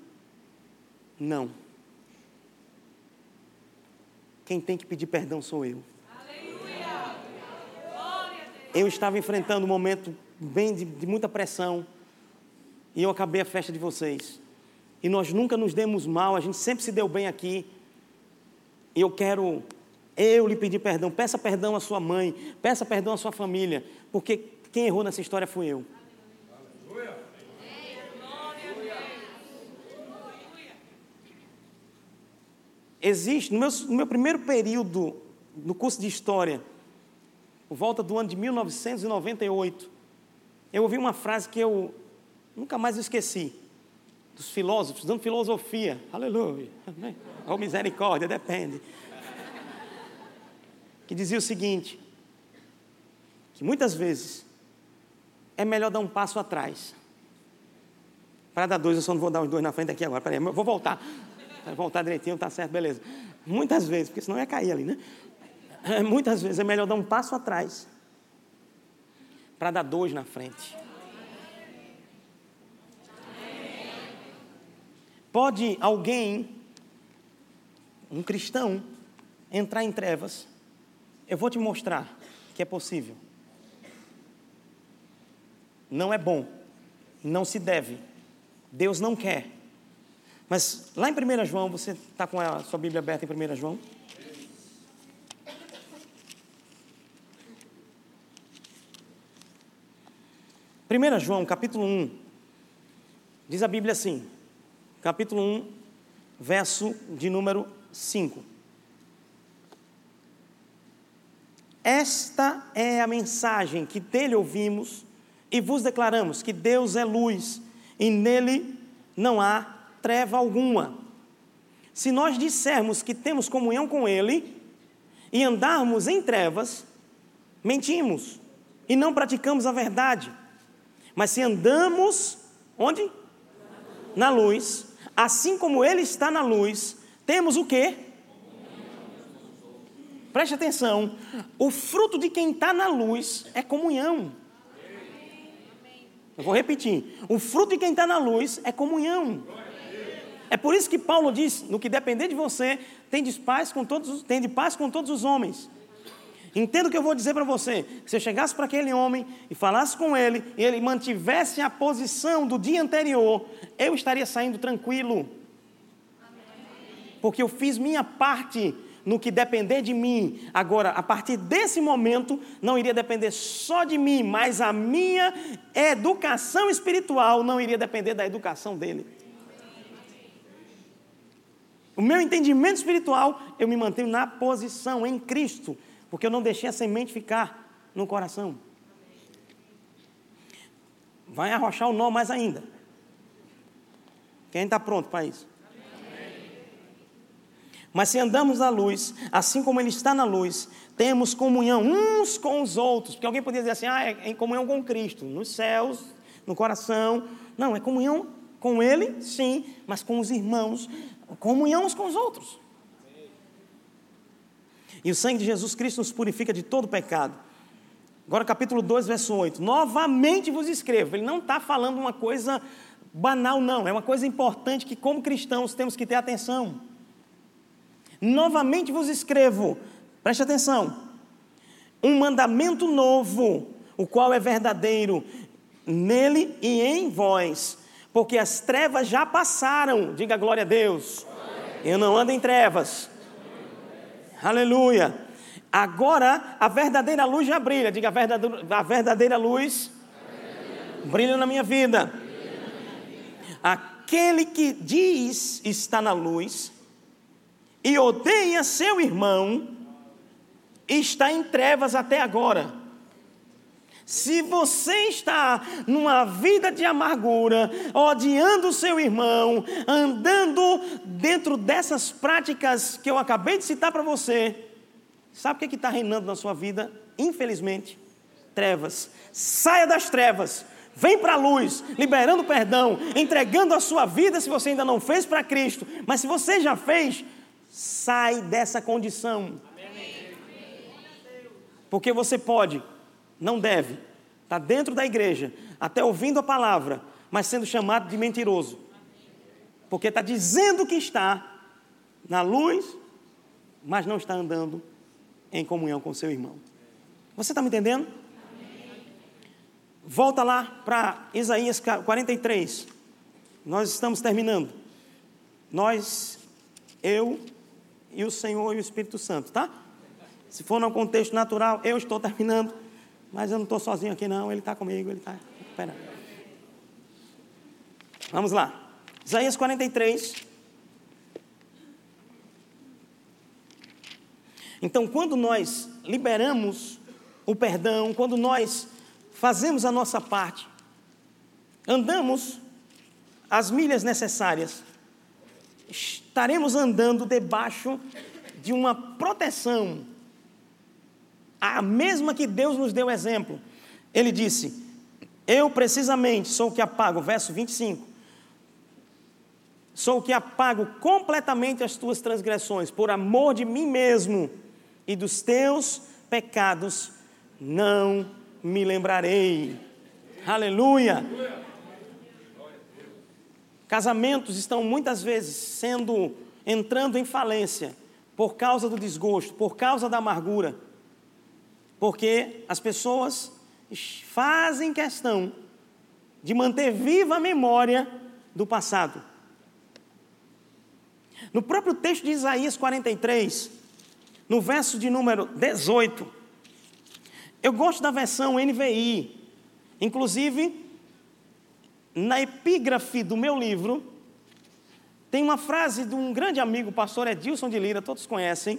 Não. Quem tem que pedir perdão sou eu. Eu estava enfrentando um momento bem de, de muita pressão. E eu acabei a festa de vocês. E nós nunca nos demos mal, a gente sempre se deu bem aqui. E eu quero, eu lhe pedir perdão. Peça perdão à sua mãe, peça perdão à sua família, porque quem errou nessa história fui eu. Existe, no meu, no meu primeiro período no curso de História, por volta do ano de 1998, eu ouvi uma frase que eu nunca mais esqueci, dos filósofos, dando filosofia, aleluia, ou misericórdia, depende, que dizia o seguinte, que muitas vezes é melhor dar um passo atrás, para dar dois, eu só não vou dar os dois na frente aqui agora, peraí, vou voltar, voltar direitinho, tá certo, beleza, muitas vezes, porque senão ia cair ali, né? [laughs] Muitas vezes é melhor dar um passo atrás para dar dois na frente. Pode alguém, um cristão, entrar em trevas? Eu vou te mostrar que é possível. Não é bom, não se deve, Deus não quer. Mas lá em 1 João, você está com a sua Bíblia aberta em 1 João? 1 João, capítulo 1, diz a Bíblia assim, capítulo 1, verso de número 5. Esta é a mensagem que dele ouvimos e vos declaramos que Deus é luz e nele não há treva alguma. Se nós dissermos que temos comunhão com ele e andarmos em trevas, mentimos e não praticamos a verdade. Mas se andamos onde? Na luz, assim como ele está na luz, temos o quê? Preste atenção, o fruto de quem está na luz é comunhão. Eu vou repetir: o fruto de quem está na luz é comunhão. É por isso que Paulo diz: no que depender de você, tem de paz com todos, tem de paz com todos os homens. Entenda o que eu vou dizer para você. Se eu chegasse para aquele homem e falasse com ele, e ele mantivesse a posição do dia anterior, eu estaria saindo tranquilo. Porque eu fiz minha parte no que depender de mim. Agora, a partir desse momento, não iria depender só de mim, mas a minha educação espiritual não iria depender da educação dele. O meu entendimento espiritual, eu me mantenho na posição em Cristo porque eu não deixei a semente ficar no coração. vai arrochar o nó mais ainda. Quem está pronto para isso? Mas se andamos na luz, assim como Ele está na luz, temos comunhão uns com os outros. Porque alguém poderia dizer assim: ah, é em comunhão com Cristo, nos céus, no coração. Não, é comunhão com Ele, sim, mas com os irmãos, comunhão uns com os outros. E o sangue de Jesus Cristo nos purifica de todo pecado. Agora, capítulo 2, verso 8. Novamente vos escrevo. Ele não está falando uma coisa banal, não. É uma coisa importante que, como cristãos, temos que ter atenção. Novamente vos escrevo, preste atenção, um mandamento novo, o qual é verdadeiro nele e em vós, porque as trevas já passaram, diga glória a Deus. Eu não ando em trevas. Aleluia. Agora a verdadeira luz já brilha, diga a verdadeira, a verdadeira luz brilha na minha vida. Aquele que diz está na luz, e odeia seu irmão, está em trevas até agora. Se você está numa vida de amargura, odiando seu irmão, andando dentro dessas práticas que eu acabei de citar para você, sabe o que está reinando na sua vida? Infelizmente, trevas. Saia das trevas, vem para a luz, liberando perdão, entregando a sua vida se você ainda não fez para Cristo, mas se você já fez, sai dessa condição. Porque você pode, não deve, estar tá dentro da igreja, até ouvindo a palavra, mas sendo chamado de mentiroso. Porque está dizendo que está na luz, mas não está andando em comunhão com seu irmão. Você está me entendendo? Volta lá para Isaías 43. Nós estamos terminando. Nós, eu e o Senhor e o Espírito Santo, tá? Se for no contexto natural, eu estou terminando, mas eu não estou sozinho aqui, não. Ele está comigo, ele está esperando. Vamos lá. Isaías 43. Então, quando nós liberamos o perdão, quando nós fazemos a nossa parte, andamos as milhas necessárias estaremos andando debaixo de uma proteção, a mesma que Deus nos deu exemplo. Ele disse: Eu precisamente sou o que apago, verso 25. Sou o que apago completamente as tuas transgressões, por amor de mim mesmo e dos teus pecados, não me lembrarei. Aleluia. Casamentos estão muitas vezes sendo entrando em falência por causa do desgosto, por causa da amargura. Porque as pessoas fazem questão de manter viva a memória do passado. No próprio texto de Isaías 43, no verso de número 18, eu gosto da versão NVI. Inclusive, na epígrafe do meu livro, tem uma frase de um grande amigo, pastor Edilson de Lira, todos conhecem.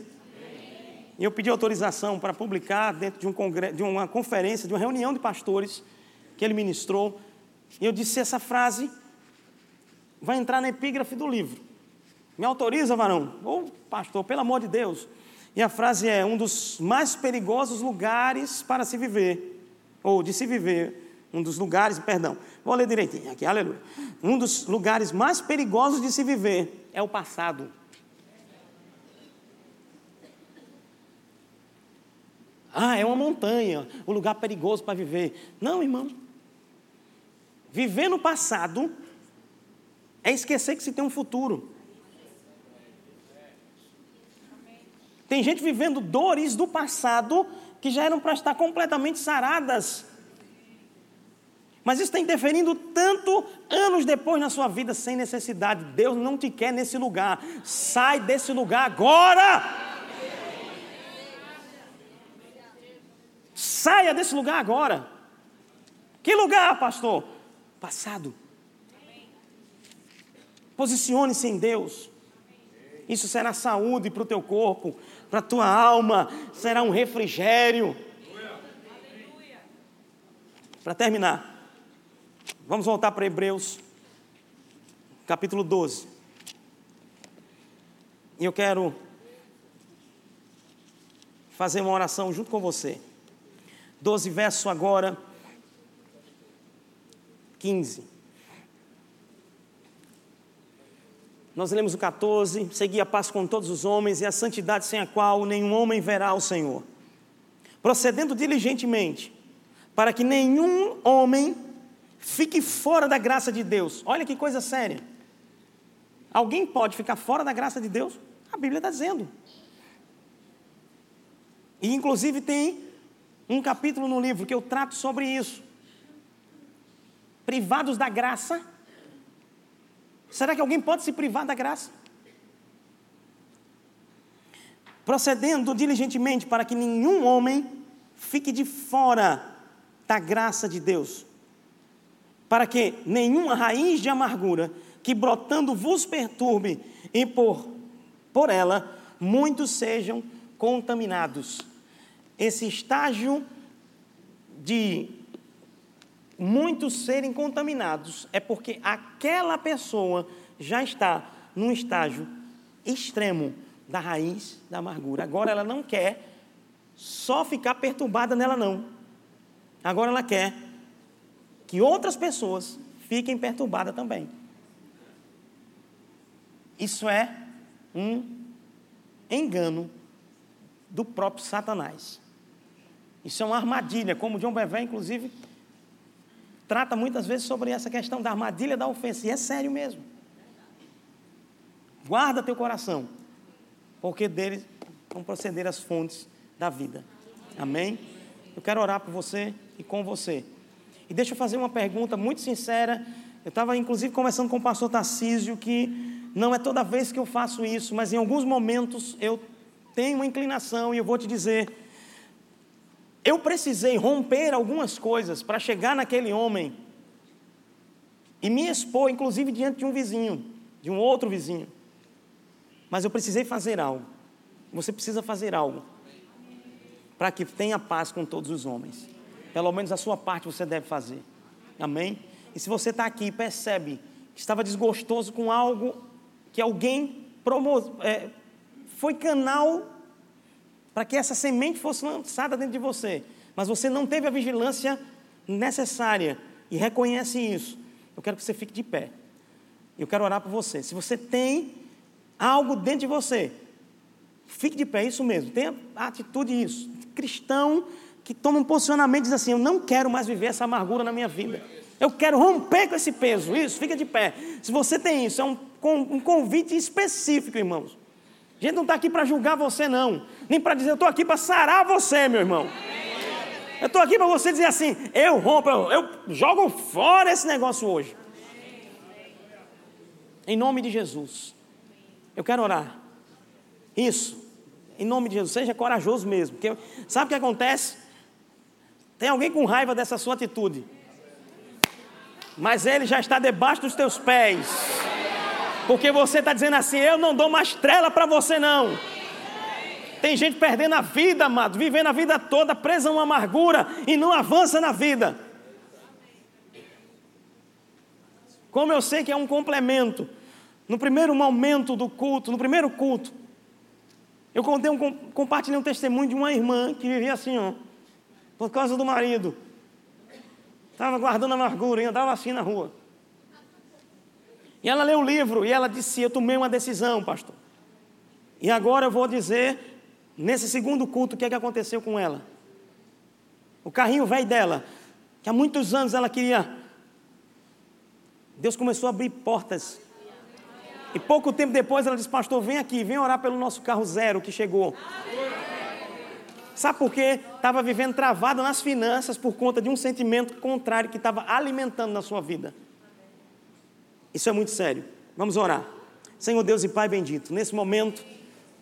E eu pedi autorização para publicar dentro de, um de uma conferência, de uma reunião de pastores que ele ministrou. E eu disse: essa frase vai entrar na epígrafe do livro. Me autoriza, varão? Ou, pastor, pelo amor de Deus. E a frase é: um dos mais perigosos lugares para se viver, ou de se viver, um dos lugares, perdão, vou ler direitinho aqui, aleluia. Um dos lugares mais perigosos de se viver é o passado. Ah, é uma montanha, um lugar perigoso para viver. Não, irmão. Viver no passado é esquecer que se tem um futuro. Tem gente vivendo dores do passado que já eram para estar completamente saradas. Mas isso está interferindo tanto anos depois na sua vida sem necessidade. Deus não te quer nesse lugar. Sai desse lugar agora. Saia desse lugar agora. Que lugar, pastor? Passado. Posicione-se em Deus. Isso será saúde para o teu corpo, para a tua alma, será um refrigério. Para terminar, Vamos voltar para Hebreus, capítulo 12. E eu quero fazer uma oração junto com você. 12 verso agora 15. Nós lemos o 14: Segui a paz com todos os homens e a santidade sem a qual nenhum homem verá o Senhor. Procedendo diligentemente, para que nenhum homem fique fora da graça de Deus. Olha que coisa séria. Alguém pode ficar fora da graça de Deus? A Bíblia está dizendo. E inclusive tem um capítulo no livro que eu trato sobre isso. Privados da graça. Será que alguém pode se privar da graça? Procedendo diligentemente para que nenhum homem fique de fora da graça de Deus, para que nenhuma raiz de amargura que brotando vos perturbe e por, por ela muitos sejam contaminados esse estágio de muitos serem contaminados é porque aquela pessoa já está num estágio extremo da raiz da amargura. Agora ela não quer só ficar perturbada nela, não. Agora ela quer que outras pessoas fiquem perturbadas também. Isso é um engano do próprio Satanás. Isso é uma armadilha, como John Bevé, inclusive, trata muitas vezes sobre essa questão da armadilha da ofensa, e é sério mesmo. Guarda teu coração, porque dele vão proceder as fontes da vida. Amém? Eu quero orar por você e com você. E deixa eu fazer uma pergunta muito sincera. Eu estava, inclusive, conversando com o pastor Tarcísio que não é toda vez que eu faço isso, mas em alguns momentos eu tenho uma inclinação e eu vou te dizer eu precisei romper algumas coisas para chegar naquele homem e me expor, inclusive diante de um vizinho, de um outro vizinho. Mas eu precisei fazer algo. Você precisa fazer algo para que tenha paz com todos os homens. Pelo menos a sua parte você deve fazer. Amém? E se você está aqui e percebe que estava desgostoso com algo que alguém promo, é, foi canal para que essa semente fosse lançada dentro de você, mas você não teve a vigilância necessária e reconhece isso, eu quero que você fique de pé. Eu quero orar por você. Se você tem algo dentro de você, fique de pé, isso mesmo. Tenha atitude isso. Cristão que toma um posicionamento e diz assim: Eu não quero mais viver essa amargura na minha vida. Eu quero romper com esse peso. Isso, fica de pé. Se você tem isso, é um, um convite específico, irmãos. A gente não está aqui para julgar você, não. Nem para dizer, eu estou aqui para sarar você, meu irmão. Eu estou aqui para você dizer assim: eu rompo, eu, eu jogo fora esse negócio hoje. Em nome de Jesus. Eu quero orar. Isso. Em nome de Jesus. Seja corajoso mesmo. Porque, sabe o que acontece? Tem alguém com raiva dessa sua atitude. Mas ele já está debaixo dos teus pés. Porque você está dizendo assim: eu não dou mais trela para você, não. Tem gente perdendo a vida, amado, vivendo a vida toda presa a uma amargura e não avança na vida. Como eu sei que é um complemento, no primeiro momento do culto, no primeiro culto, eu contei um, compartilhei um testemunho de uma irmã que vivia assim, ó, por causa do marido. Estava guardando amargura e andava assim na rua. E ela leu o livro e ela disse: Eu tomei uma decisão, pastor. E agora eu vou dizer, nesse segundo culto, o que, é que aconteceu com ela. O carrinho velho dela, que há muitos anos ela queria. Deus começou a abrir portas. E pouco tempo depois ela disse: Pastor, vem aqui, vem orar pelo nosso carro zero que chegou. Sabe por quê? Estava vivendo travada nas finanças por conta de um sentimento contrário que estava alimentando na sua vida. Isso é muito sério. Vamos orar. Senhor Deus e Pai bendito, nesse momento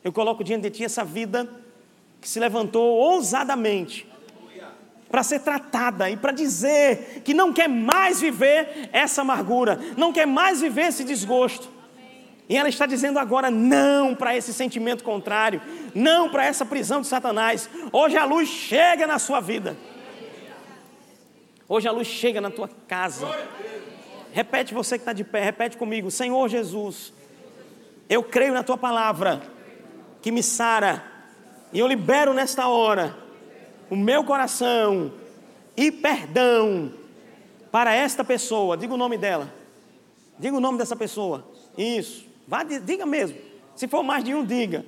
eu coloco diante de Ti essa vida que se levantou ousadamente para ser tratada e para dizer que não quer mais viver essa amargura, não quer mais viver esse desgosto. E ela está dizendo agora não para esse sentimento contrário, não para essa prisão de Satanás. Hoje a luz chega na sua vida. Hoje a luz chega na tua casa. Repete você que está de pé, repete comigo. Senhor Jesus, eu creio na tua palavra que me sara, e eu libero nesta hora o meu coração e perdão para esta pessoa. Diga o nome dela. Diga o nome dessa pessoa. Isso. Vá, diga mesmo. Se for mais de um, diga.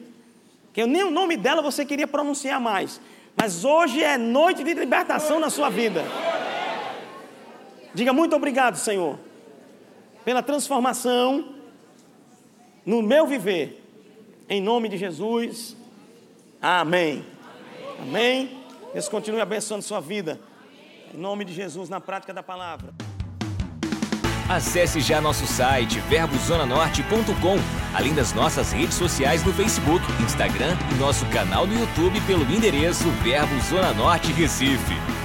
Que nem o nome dela você queria pronunciar mais. Mas hoje é noite de libertação na sua vida. Diga muito obrigado, Senhor, pela transformação no meu viver. Em nome de Jesus. Amém. Amém. Deus continue abençoando sua vida. Em nome de Jesus, na prática da palavra. Acesse já nosso site verbozonanorte.com, além das nossas redes sociais no Facebook, Instagram e nosso canal no YouTube pelo endereço Verbo Zona Norte Recife.